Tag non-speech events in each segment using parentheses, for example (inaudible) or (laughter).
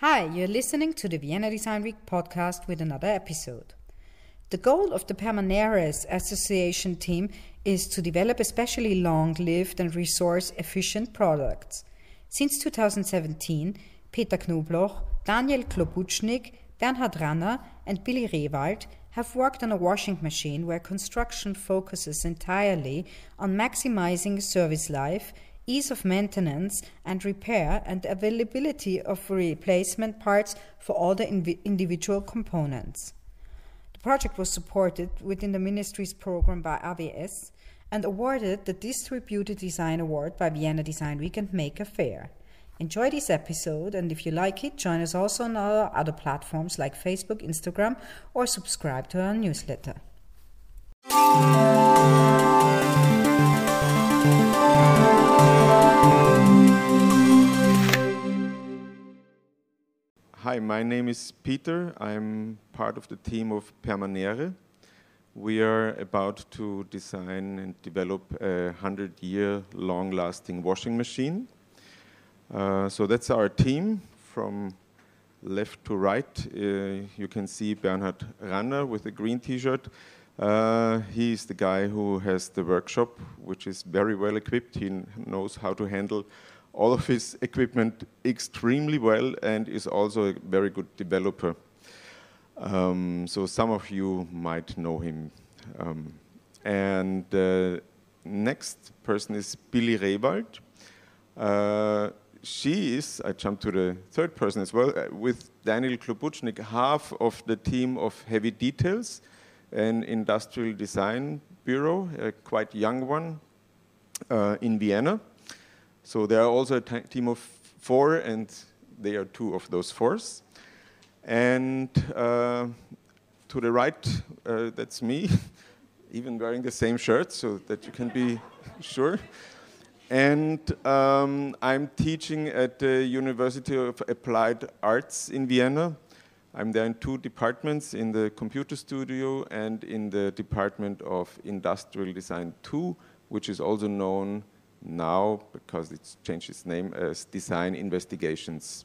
Hi, you're listening to the Vienna Design Week podcast with another episode. The goal of the Permaneres Association team is to develop especially long lived and resource efficient products. Since 2017, Peter Knobloch, Daniel Klobuchnik, Bernhard Ranner, and Billy Rewald have worked on a washing machine where construction focuses entirely on maximizing service life ease of maintenance and repair, and availability of replacement parts for all the individual components. The project was supported within the ministry's program by AWS and awarded the Distributed Design Award by Vienna Design Week and Maker Faire. Enjoy this episode, and if you like it, join us also on our other platforms like Facebook, Instagram, or subscribe to our newsletter. Hi, my name is Peter. I'm part of the team of Permanere. We are about to design and develop a 100 year long lasting washing machine. Uh, so that's our team from left to right. Uh, you can see Bernhard Ranner with a green t shirt. Uh, is the guy who has the workshop, which is very well equipped. He knows how to handle all of his equipment extremely well and is also a very good developer. Um, so some of you might know him. Um, and the uh, next person is Billy Rewald. Uh, she is, I jump to the third person as well, uh, with Daniel Klobuchnik, half of the team of Heavy Details, an industrial design bureau, a quite young one uh, in Vienna. So there are also a team of four, and they are two of those fours. And uh, to the right, uh, that's me, (laughs) even wearing the same shirt, so that you can be (laughs) sure. And um, I'm teaching at the University of Applied Arts in Vienna. I'm there in two departments, in the computer studio and in the Department of Industrial Design 2, which is also known now, because it's changed its name, as Design Investigations.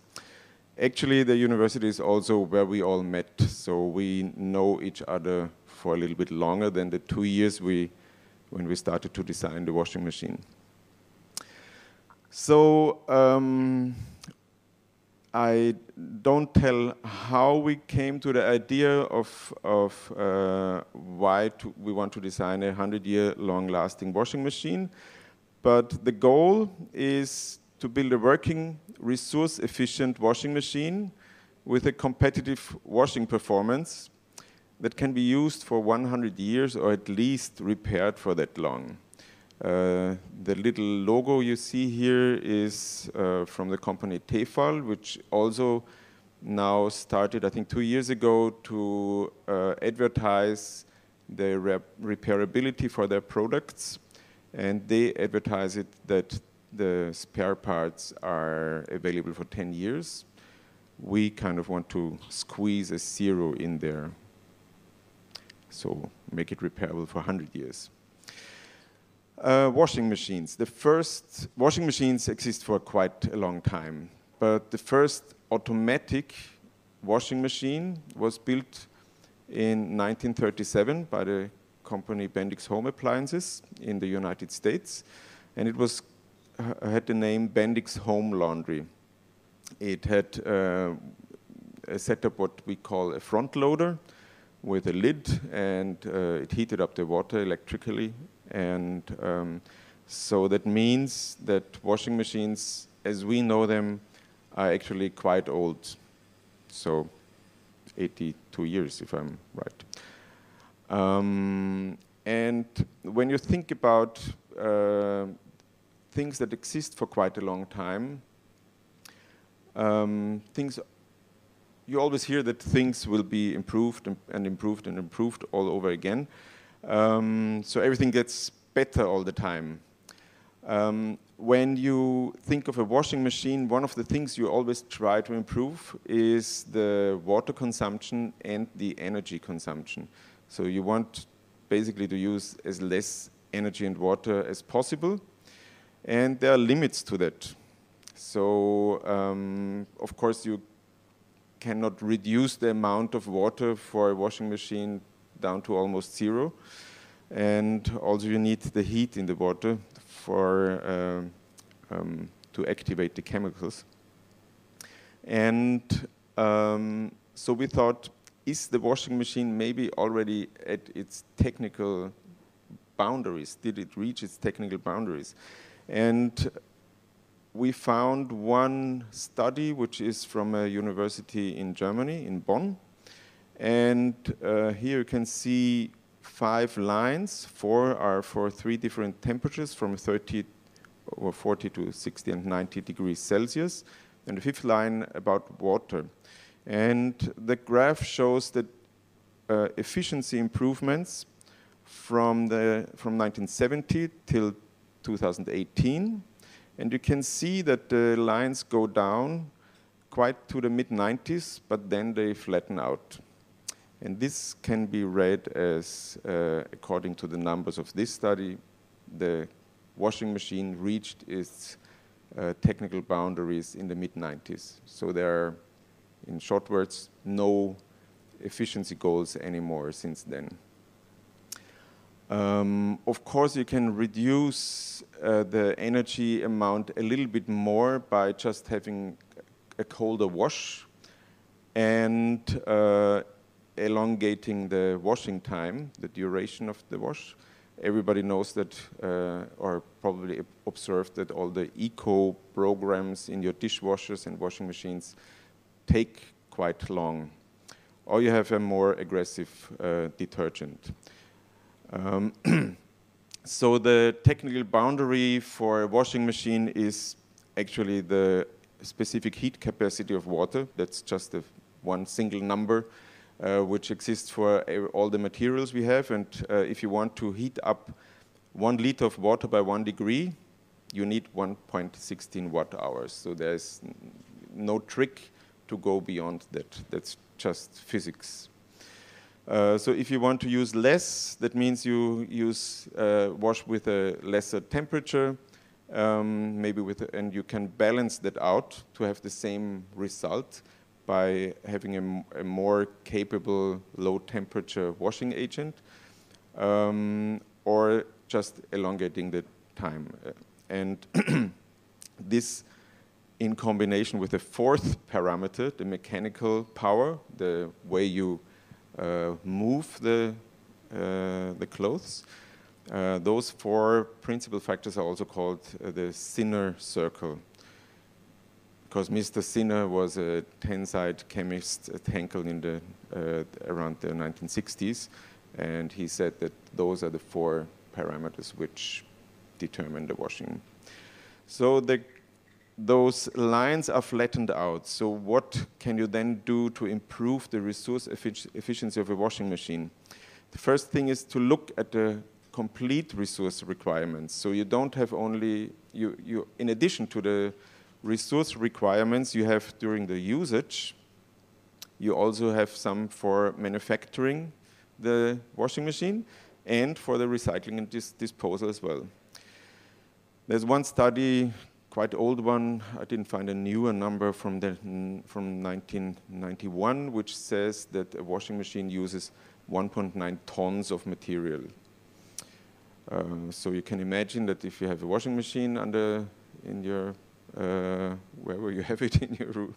Actually, the university is also where we all met, so we know each other for a little bit longer than the two years we, when we started to design the washing machine. So um, I don't tell how we came to the idea of, of uh, why to, we want to design a 100-year long-lasting washing machine. But the goal is to build a working, resource efficient washing machine with a competitive washing performance that can be used for 100 years or at least repaired for that long. Uh, the little logo you see here is uh, from the company Tefal, which also now started, I think, two years ago to uh, advertise the repairability for their products and they advertise it that the spare parts are available for 10 years. We kind of want to squeeze a zero in there, so make it repairable for 100 years. Uh, washing machines. The first washing machines exist for quite a long time, but the first automatic washing machine was built in 1937 by the company Bendix Home Appliances in the United States, and it was had the name Bendix Home Laundry. It had uh, a setup what we call a front loader with a lid, and uh, it heated up the water electrically, and um, so that means that washing machines, as we know them, are actually quite old. So 82 years, if I'm right. Um, and when you think about uh, things that exist for quite a long time, um, things you always hear that things will be improved and, improved and improved all over again. Um, so everything gets better all the time. Um, when you think of a washing machine, one of the things you always try to improve is the water consumption and the energy consumption. So you want basically to use as less energy and water as possible. And there are limits to that. So, um, of course, you cannot reduce the amount of water for a washing machine down to almost zero. And also you need the heat in the water for uh, um, to activate the chemicals. And um, so we thought, is the washing machine maybe already at its technical boundaries? Did it reach its technical boundaries? And we found one study which is from a university in Germany, in Bonn. And uh, here you can see five lines. Four are for three different temperatures from 30 or 40 to 60 and 90 degrees Celsius. And the fifth line about water. And the graph shows that uh, efficiency improvements from, the, from 1970 till 2018. And you can see that the lines go down quite to the mid 90s, but then they flatten out. And this can be read as, uh, according to the numbers of this study, the washing machine reached its uh, technical boundaries in the mid 90s. So there are, in short words, no efficiency goals anymore since then. Um, of course, you can reduce uh, the energy amount a little bit more by just having a colder wash and uh, elongating the washing time, the duration of the wash. Everybody knows that, uh, or probably observed that all the eco programs in your dishwashers and washing machines take quite long. Or you have a more aggressive uh, detergent. Um, (clears throat) so the technical boundary for a washing machine is actually the specific heat capacity of water. That's just a, one single number uh, which exists for all the materials we have. And uh, if you want to heat up one liter of water by one degree, you need 1.16 watt hours. So there's no trick to go beyond that. That's just physics. Uh, so if you want to use less, that means you use uh, wash with a lesser temperature, um, maybe with, a, and you can balance that out to have the same result by having a, more capable low temperature washing agent, um, or just elongating the time. Uh, and (clears throat) this in combination with the fourth parameter, the mechanical power, the way you uh, move the, uh, the clothes. Uh, those four principal factors are also called the Sinner circle because Mr. Sinner was a Tenside chemist at Henkel in the, uh, around the 1960s, and he said that those are the four parameters which determine the washing. So the those lines are flattened out. So what can you then do to improve the resource effic efficiency of a washing machine? The first thing is to look at the complete resource requirements. So you don't have only, you, you, in addition to the resource requirements you have during the usage, you also have some for manufacturing the washing machine and for the recycling and dis disposal as well. There's one study quite old one. I didn't find a newer number from, the, from 1991, which says that a washing machine uses 1.9 tons of material. Uh, so you can imagine that if you have a washing machine under in your uh, wherever you have (laughs) it in your room,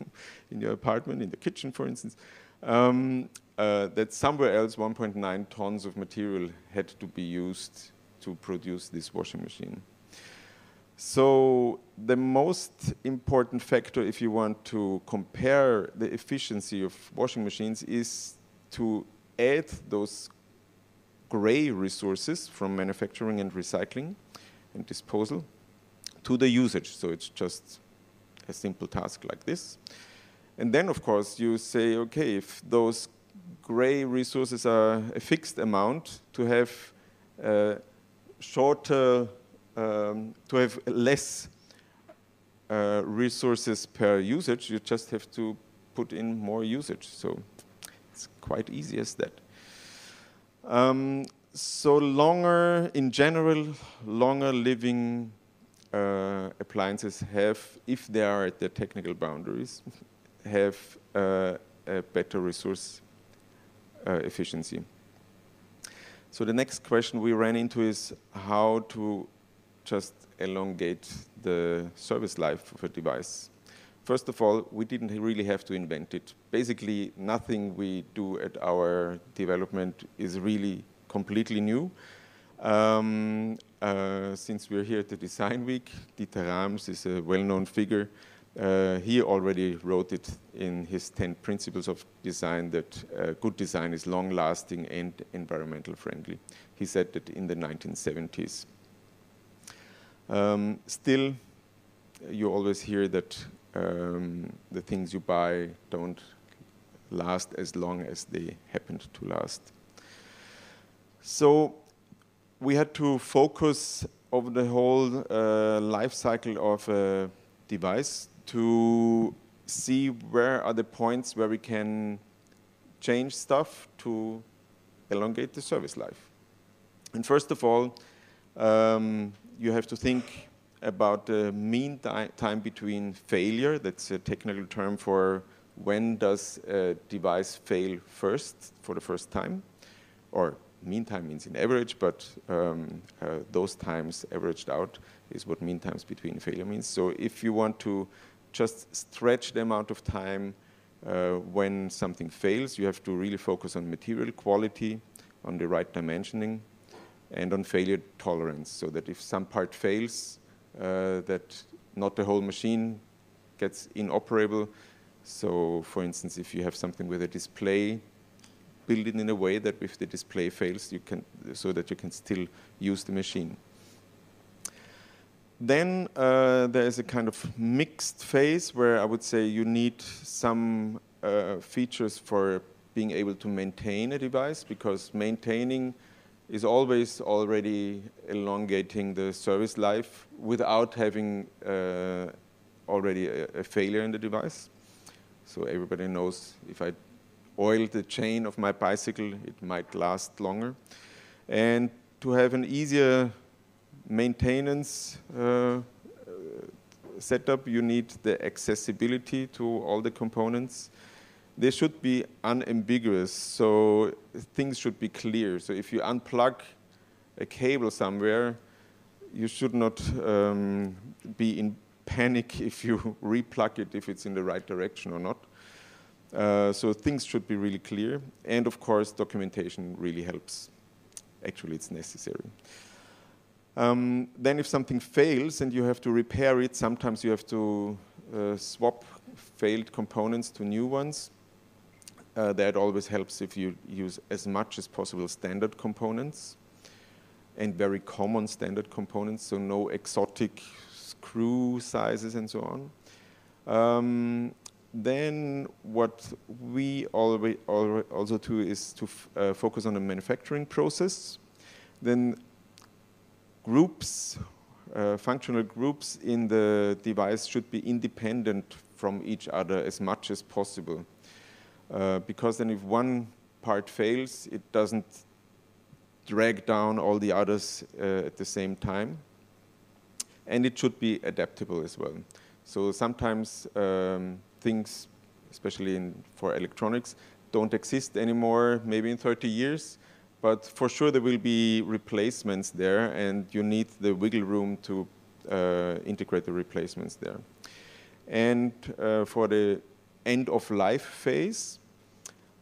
in your apartment, in the kitchen, for instance, um, uh, that somewhere else 1.9 tons of material had to be used to produce this washing machine. So the most important factor if you want to compare the efficiency of washing machines is to add those gray resources from manufacturing and recycling and disposal to the usage. So it's just a simple task like this. And then, of course, you say, okay, if those gray resources are a fixed amount, to have uh, shorter um, to have less uh, resources per usage, you just have to put in more usage. So it's quite easy as that. Um, so longer, in general, longer living uh, appliances have, if they are at their technical boundaries, have uh, a better resource uh, efficiency. So the next question we ran into is how to just elongate the service life of a device. First of all, we didn't really have to invent it. Basically, nothing we do at our development is really completely new. Um, uh, since we're here at the Design Week, Dieter Rams is a well-known figure. Uh, he already wrote it in his 10 principles of design that uh, good design is long-lasting and environmental friendly. He said that in the 1970s. Um, still, you always hear that um, the things you buy don't last as long as they happened to last. So we had to focus over the whole uh, life cycle of a device to see where are the points where we can change stuff to elongate the service life. And first of all, um, you have to think about the mean time between failure. That's a technical term for when does a device fail first for the first time, or mean time means in average, but um, uh, those times averaged out is what mean times between failure means. So if you want to just stretch the amount of time uh, when something fails, you have to really focus on material quality, on the right dimensioning, and on failure tolerance, so that if some part fails, uh, that not the whole machine gets inoperable. So, for instance, if you have something with a display, build it in a way that if the display fails, you can, so that you can still use the machine. Then uh, there is a kind of mixed phase where I would say you need some uh, features for being able to maintain a device because maintaining is always already elongating the service life without having uh, already a, a, failure in the device. So everybody knows if I oil the chain of my bicycle, it might last longer. And to have an easier maintenance uh, setup, you need the accessibility to all the components they should be unambiguous. So things should be clear. So if you unplug a cable somewhere, you should not um, be in panic (laughs) if you (laughs) replug it, if it's in the right direction or not. Uh, so things should be really clear. And of course, documentation really helps. Actually, it's necessary. Um, then if something fails and you have to repair it, sometimes you have to uh, swap failed components to new ones. Uh, that always helps if you use as much as possible standard components and very common standard components, so no exotic screw sizes and so on. Um, then what we already also do is to uh, focus on the manufacturing process. Then groups, uh, functional groups in the device should be independent from each other as much as possible. Uh, because then if one part fails, it doesn't drag down all the others uh, at the same time. And it should be adaptable as well. So sometimes um, things, especially in, for electronics, don't exist anymore, maybe in 30 years, but for sure there will be replacements there, and you need the wiggle room to uh, integrate the replacements there. And uh, for the end of life phase,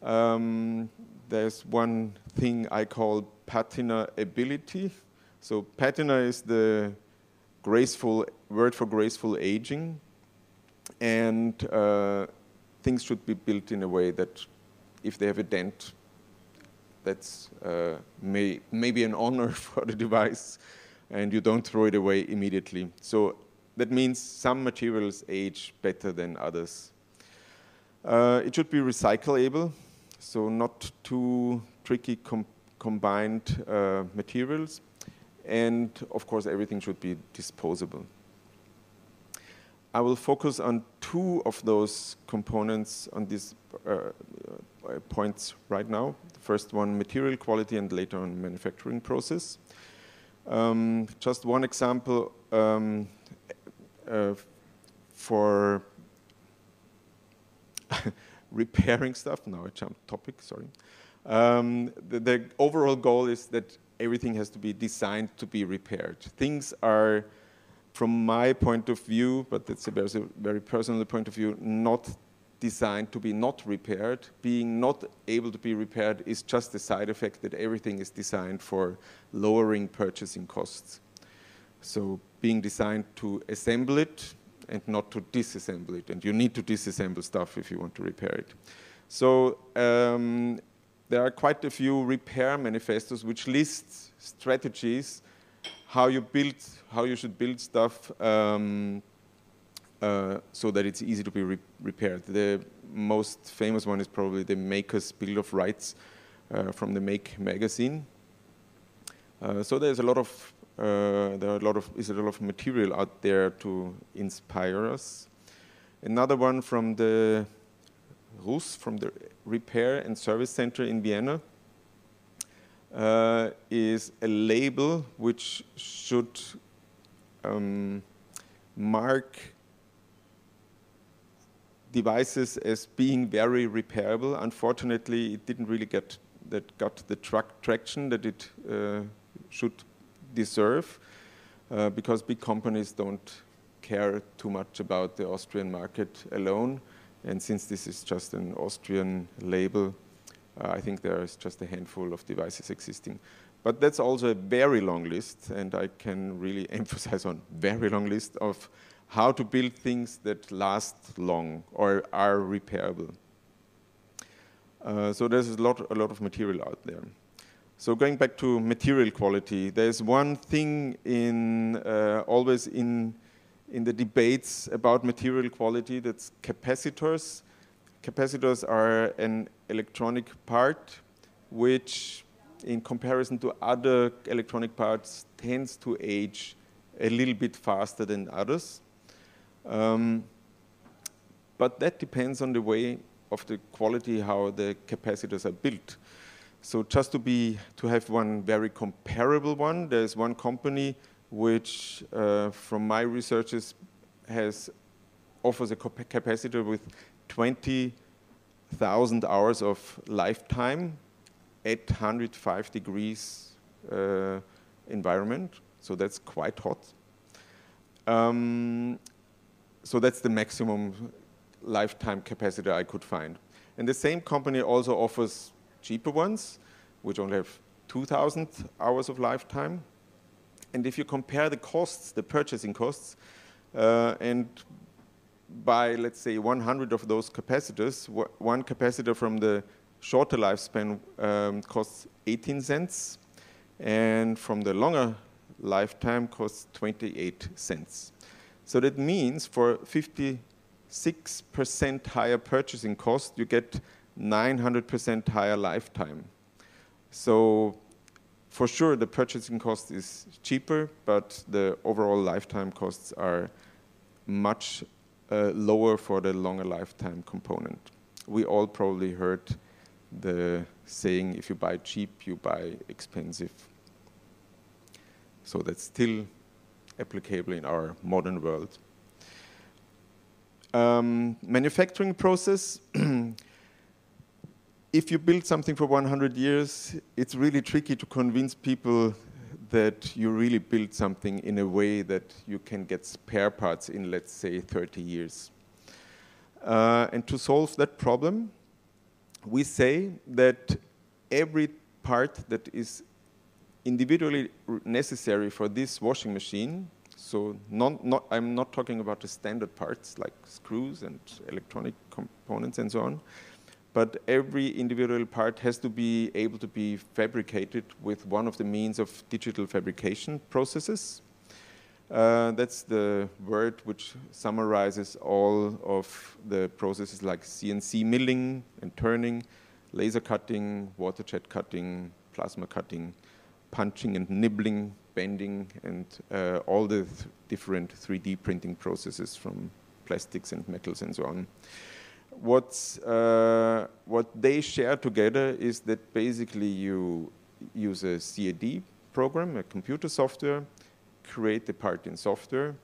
um, there's one thing I call patina ability. So patina is the graceful word for graceful aging, and uh, things should be built in a way that if they have a dent, that's uh, may, maybe an honor (laughs) for the device, and you don't throw it away immediately. So that means some materials age better than others. Uh, it should be recyclable, so not too tricky com combined uh, materials. And of course, everything should be disposable. I will focus on two of those components on these uh, uh, points right now. The first one, material quality, and later on manufacturing process. Um, just one example um, uh, for (laughs) repairing stuff. Now I jumped topic, sorry. Um, the, the, overall goal is that everything has to be designed to be repaired. Things are, from my point of view, but that's a very, very personal point of view, not designed to be not repaired. Being not able to be repaired is just a side effect that everything is designed for lowering purchasing costs. So being designed to assemble it and not to disassemble it. And you need to disassemble stuff if you want to repair it. So um, there are quite a few repair manifestos which list strategies how you build, how you should build stuff um, uh, so that it's easy to be re repaired. The most famous one is probably the Maker's Bill of Rights uh, from the Make magazine. Uh, so there's a lot of uh, there are a lot of is a lot of material out there to inspire us. Another one from the RUS, from the Repair and Service Center in Vienna, uh, is a label which should um, mark devices as being very repairable. Unfortunately, it didn't really get that got the traction that it uh, should deserve uh, because big companies don't care too much about the Austrian market alone. And since this is just an Austrian label, uh, I think there is just a handful of devices existing. But that's also a very long list, and I can really (laughs) emphasize on very long list of how to build things that last long or are repairable. Uh, so there's a lot, a lot of material out there. So going back to material quality, there's one thing in uh, always in in the debates about material quality that's capacitors. Capacitors are an electronic part which, in comparison to other electronic parts, tends to age a little bit faster than others. Um, but that depends on the way of the quality how the capacitors are built. So just to be to have one very comparable one, there's one company which, uh, from my researches, has offers a capacitor with 20,000 hours of lifetime at 105 degrees uh, environment. So that's quite hot. Um, so that's the maximum lifetime capacitor I could find. And the same company also offers cheaper ones, which only have 2,000 hours of lifetime. And if you compare the costs, the purchasing costs, uh, and by, let's say, 100 of those capacitors, one capacitor from the shorter lifespan um, costs 18 cents, and from the longer lifetime costs 28 cents. So that means for 56% higher purchasing cost, you get 900% higher lifetime. So for sure, the purchasing cost is cheaper, but the overall lifetime costs are much uh, lower for the longer lifetime component. We all probably heard the saying, if you buy cheap, you buy expensive. So that's still applicable in our modern world. Um, manufacturing process, (clears throat) if you build something for 100 years, it's really tricky to convince people that you really build something in a way that you can get spare parts in, let's say, 30 years. Uh, and to solve that problem, we say that every part that is individually necessary for this washing machine, so not, not, I'm not talking about the standard parts like screws and electronic components and so on, but every individual part has to be able to be fabricated with one of the means of digital fabrication processes. Uh, that's the word which summarizes all of the processes like CNC milling and turning, laser cutting, water jet cutting, plasma cutting, punching and nibbling, bending, and uh, all the th different 3D printing processes from plastics and metals and so on. What's, uh, what they share together is that basically you use a CAD program, a computer software, create the part in software,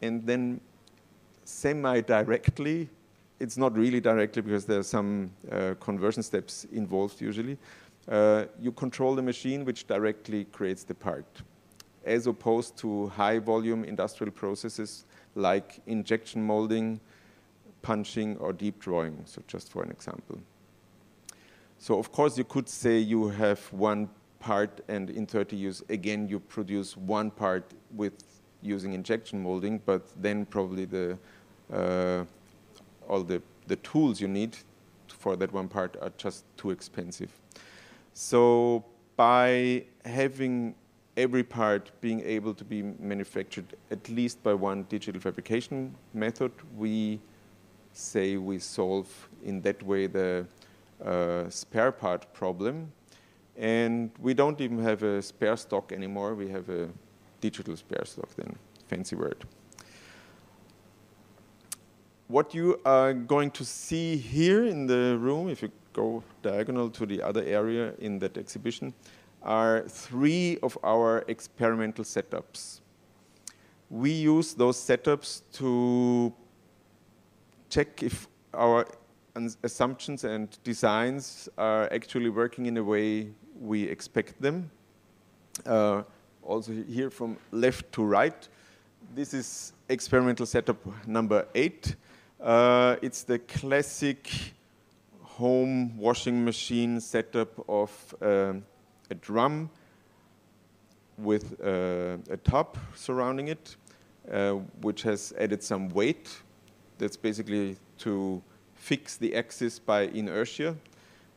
and then semi-directly it's not really directly because there are some uh, conversion steps involved usually. Uh, you control the machine which directly creates the part, as opposed to high volume industrial processes like injection molding, punching, or deep drawing, so just for an example. So of course you could say you have one part and in 30 years again you produce one part with using injection molding, but then probably the uh, all the, the tools you need for that one part are just too expensive. So by having every part being able to be manufactured at least by one digital fabrication method, we say we solve in that way the uh, spare part problem. And we don't even have a spare stock anymore. We have a digital spare stock then, fancy word. What you are going to see here in the room, if you go diagonal to the other area in that exhibition, are three of our experimental setups. We use those setups to check if our assumptions and designs are actually working in a way we expect them. Uh, also here from left to right, this is experimental setup number eight. Uh, it's the classic home washing machine setup of uh, a drum with uh, a top surrounding it, uh, which has added some weight. That's basically to fix the axis by inertia.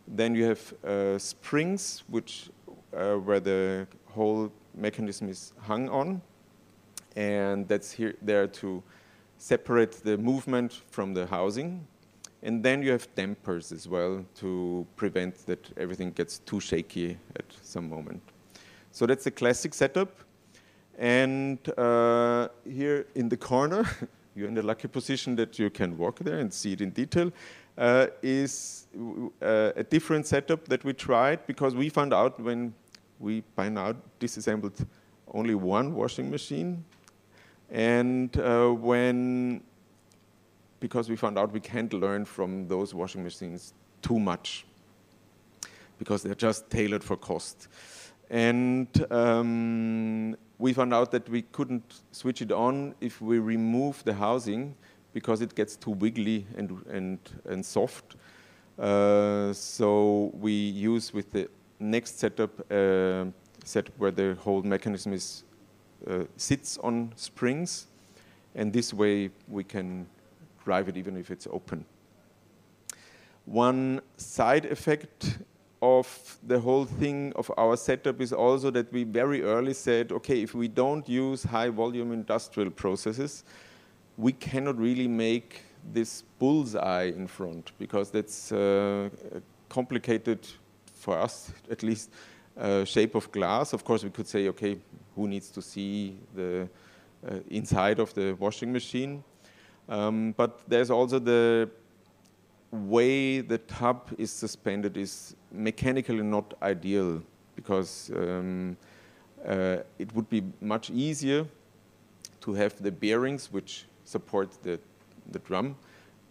Then you have uh, springs, which uh, where the whole mechanism is hung on, and that's here there to separate the movement from the housing. And then you have dampers as well to prevent that everything gets too shaky at some moment. So that's the classic setup. And uh, here in the corner, (laughs) you're in the lucky position that you can walk there and see it in detail, uh, is uh, a different setup that we tried because we found out when we by now disassembled only one washing machine. And uh, when, because we found out we can't learn from those washing machines too much because they're just tailored for cost. And um, we found out that we couldn't switch it on if we remove the housing because it gets too wiggly and, and, and soft. Uh, so we use with the next setup uh, setup where the whole mechanism is uh, sits on springs, and this way we can drive it even if it's open. One side effect of the whole thing of our setup is also that we very early said, okay, if we don't use high volume industrial processes, we cannot really make this bullseye in front because that's uh, complicated for us at least uh, shape of glass. Of course, we could say, okay, who needs to see the uh, inside of the washing machine? Um, but there's also the way the tub is suspended is mechanically not ideal because um, uh, it would be much easier to have the bearings which support the, the drum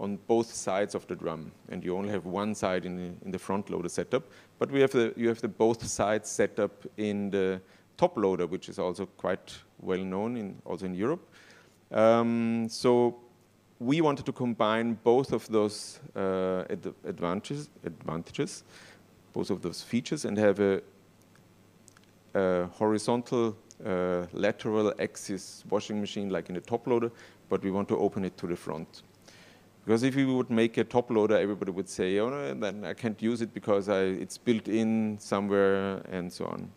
on both sides of the drum. And you only have one side in the, in the front loader setup. But we have the, you have the both sides set up in the top loader, which is also quite well known in, also in Europe. Um, so we wanted to combine both of those uh, ad advantages, advantages, both of those features, and have a, a horizontal uh, lateral axis washing machine like in the top loader, but we want to open it to the front. Because if we would make a top loader, everybody would say, oh, no, then I can't use it because I, it's built in somewhere and so on.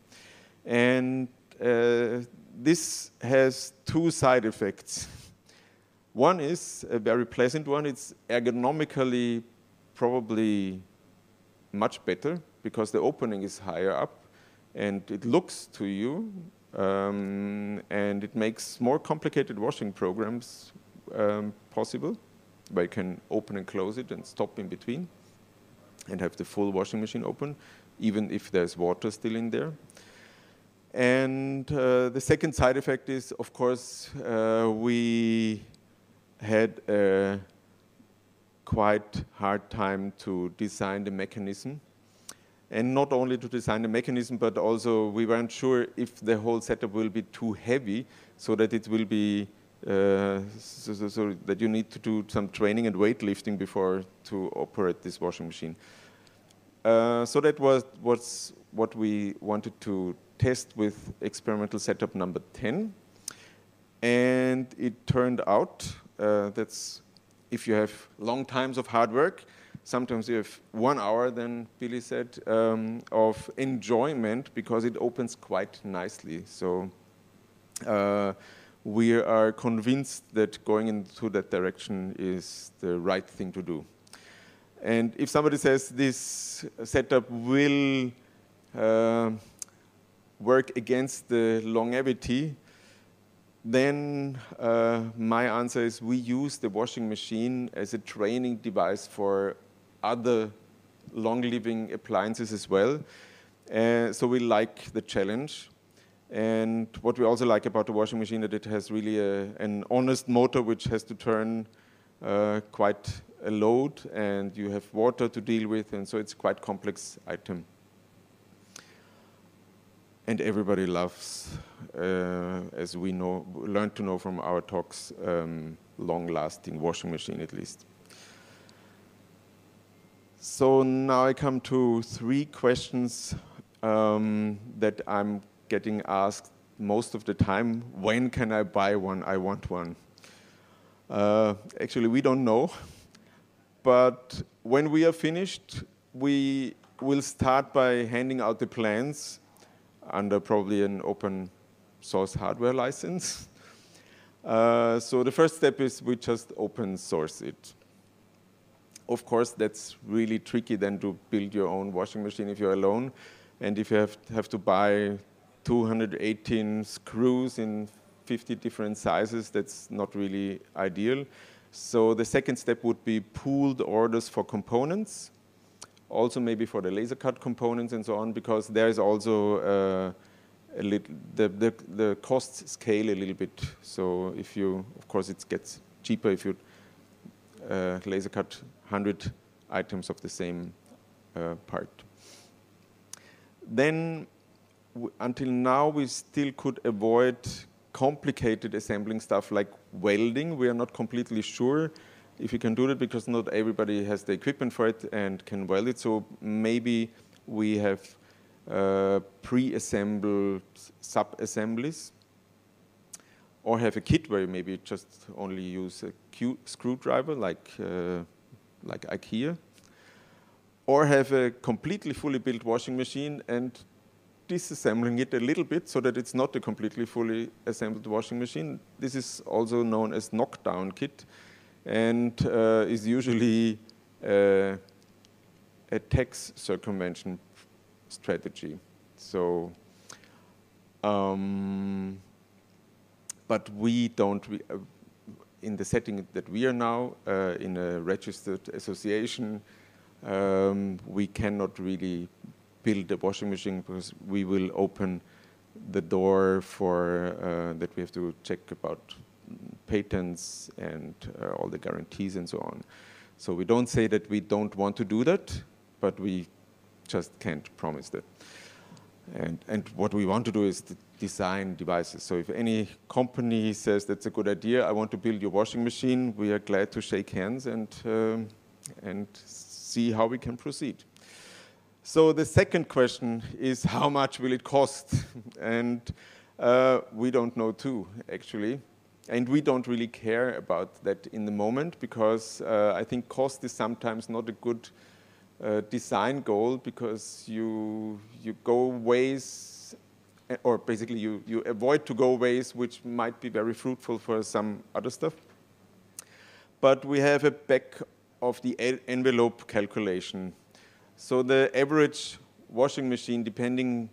And uh, this has two side effects. One is a very pleasant one. It's ergonomically probably much better because the opening is higher up and it looks to you um, and it makes more complicated washing programs um, possible where you can open and close it and stop in between and have the full washing machine open even if there's water still in there. And uh, the second side effect is, of course, uh, we had a quite hard time to design the mechanism. And not only to design the mechanism, but also we weren't sure if the whole setup will be too heavy so that it will be uh, so, so, so, that you need to do some training and weightlifting before to operate this washing machine. Uh, so that was what's what we wanted to test with experimental setup number 10. And it turned out uh, that's if you have long times of hard work, sometimes you have one hour, then Billy said, um, of enjoyment because it opens quite nicely. So uh, we are convinced that going into that direction is the right thing to do. And if somebody says this setup will uh, work against the longevity, then uh, my answer is we use the washing machine as a training device for other long-living appliances as well. Uh, so we like the challenge. And what we also like about the washing machine is that it has really a, an honest motor which has to turn uh, quite a load and you have water to deal with and so it's quite complex item. And everybody loves, uh, as we know, learned to know from our talks, um, long-lasting washing machine at least. So now I come to three questions um, that I'm getting asked most of the time, when can I buy one? I want one. Uh, actually, we don't know. But when we are finished, we will start by handing out the plans under probably an open source hardware license. (laughs) Uh, so the first step is we just open source it. Of course, that's really tricky then to build your own washing machine if you're alone. And if you have, have to buy 218 screws in 50 different sizes, that's not really ideal. So the second step would be pooled orders for components, also maybe for the laser cut components and so on, because there is also uh, a little, the, the, the costs scale a little bit. So if you, of course, it gets cheaper if you uh, laser cut 100 items of the same uh, part. Then until now, we still could avoid complicated assembling stuff like welding. We are not completely sure if you can do that because not everybody has the equipment for it and can weld it. So maybe we have uh, pre-assembled sub-assemblies or have a kit where you maybe just only use a screwdriver like, uh, like IKEA or have a completely fully built washing machine and disassembling it a little bit so that it's not a completely fully assembled washing machine. This is also known as knockdown kit and uh, is usually uh, a tax circumvention strategy. So, um, but we don't, uh, in the setting that we are now, uh, in a registered association, um, we cannot really build a washing machine because we will open the door for uh, that we have to check about patents and uh, all the guarantees and so on. So we don't say that we don't want to do that, but we just can't promise that. And, and what we want to do is to design devices. So if any company says that's a good idea, I want to build your washing machine, we are glad to shake hands and, um, and see how we can proceed. So the second question is how much will it cost? (laughs) and uh, we don't know too, actually. And we don't really care about that in the moment because uh, I think cost is sometimes not a good uh, design goal because you, you go ways, or basically you, you avoid to go ways which might be very fruitful for some other stuff. But we have a back of the envelope calculation so the average washing machine, depending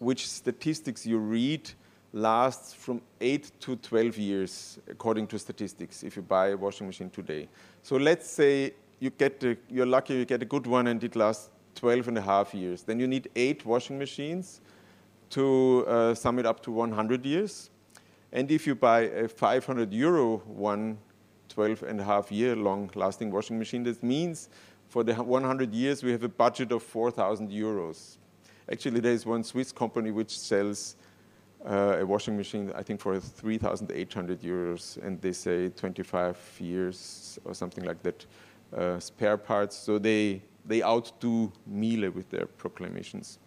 which statistics you read, lasts from 8 to 12 years, according to statistics, if you buy a washing machine today. So let's say you get a, you're lucky you get a good one and it lasts 12 and a half years. Then you need eight washing machines to uh, sum it up to 100 years. And if you buy a 500 euro one 12 and a half year long lasting washing machine. This means for the 100 years we have a budget of 4,000 euros. Actually, there is one Swiss company which sells uh, a washing machine, I think, for 3,800 euros, and they say 25 years or something like that uh, spare parts. So they, they outdo Miele with their proclamations.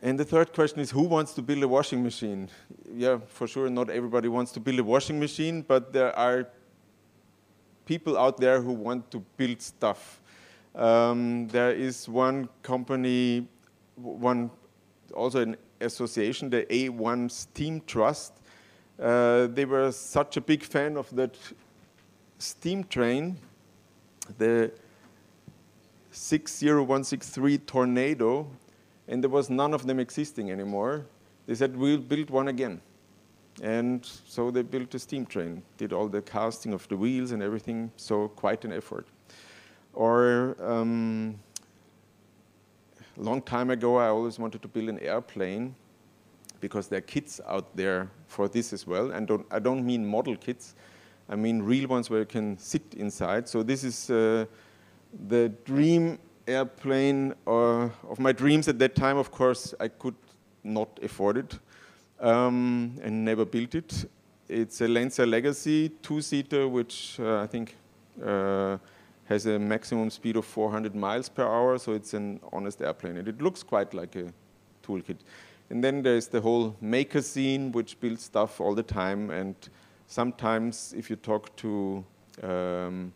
And the third question is who wants to build a washing machine? Yeah, for sure, not everybody wants to build a washing machine, but there are people out there who want to build stuff. Um, there is one company, one also an association, the A1 Steam Trust. Uh, they were such a big fan of that steam train, the 60163 Tornado, and there was none of them existing anymore. They said, we'll build one again. And so they built a steam train, did all the casting of the wheels and everything, so quite an effort. Or um, a long time ago, I always wanted to build an airplane because there are kits out there for this as well. And don't, I don't mean model kits, I mean real ones where you can sit inside. So this is uh, the dream airplane uh, of my dreams at that time. Of course, I could not afford it um, and never built it. It's a Lancair Legacy two-seater, which uh, I think uh, has a maximum speed of 400 miles per hour, so it's an honest airplane. And it looks quite like a toolkit. And then there's the whole maker scene, which builds stuff all the time. And sometimes, if you talk to um,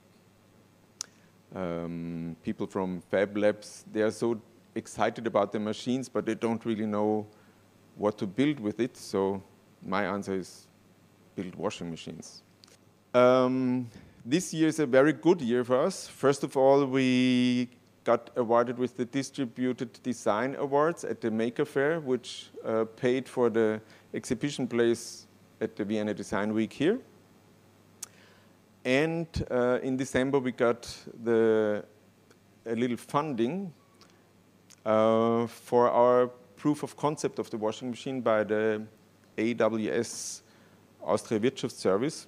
um, people from Fab Labs, they are so excited about the machines, but they don't really know what to build with it. So my answer is build washing machines. Um, this year is a very good year for us. First of all, we got awarded with the Distributed Design Awards at the Maker Faire, which uh, paid for the exhibition place at the Vienna Design Week here. And uh, in December, we got the, a little funding uh, for our proof of concept of the washing machine by the AWS Austria Wirtschaftsservice,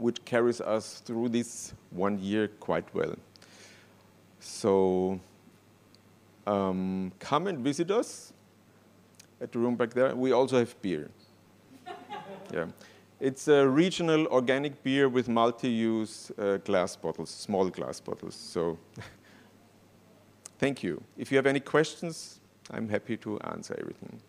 which carries us through this one year quite well. So um, come and visit us at the room back there. We also have beer. (laughs) yeah. It's a regional organic beer with multi-use uh, glass bottles, small glass bottles. So (laughs) thank you. If you have any questions, I'm happy to answer everything.